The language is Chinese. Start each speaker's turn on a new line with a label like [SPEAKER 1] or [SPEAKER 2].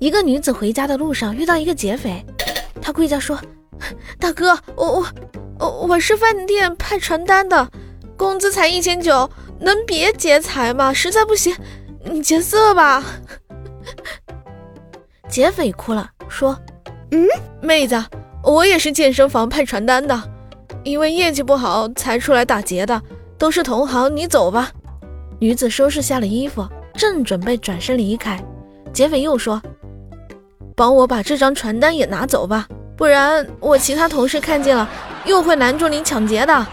[SPEAKER 1] 一个女子回家的路上遇到一个劫匪，她跪下说：“大哥，我我我我是饭店派传单的，工资才一千九，能别劫财吗？实在不行，你劫色吧。”劫匪哭了，说：“
[SPEAKER 2] 嗯，
[SPEAKER 1] 妹子，我也是健身房派传单的，因为业绩不好才出来打劫的，都是同行，你走吧。”女子收拾下了衣服，正准备转身离开，劫匪又说。帮我把这张传单也拿走吧，不然我其他同事看见了，又会拦住你抢劫的。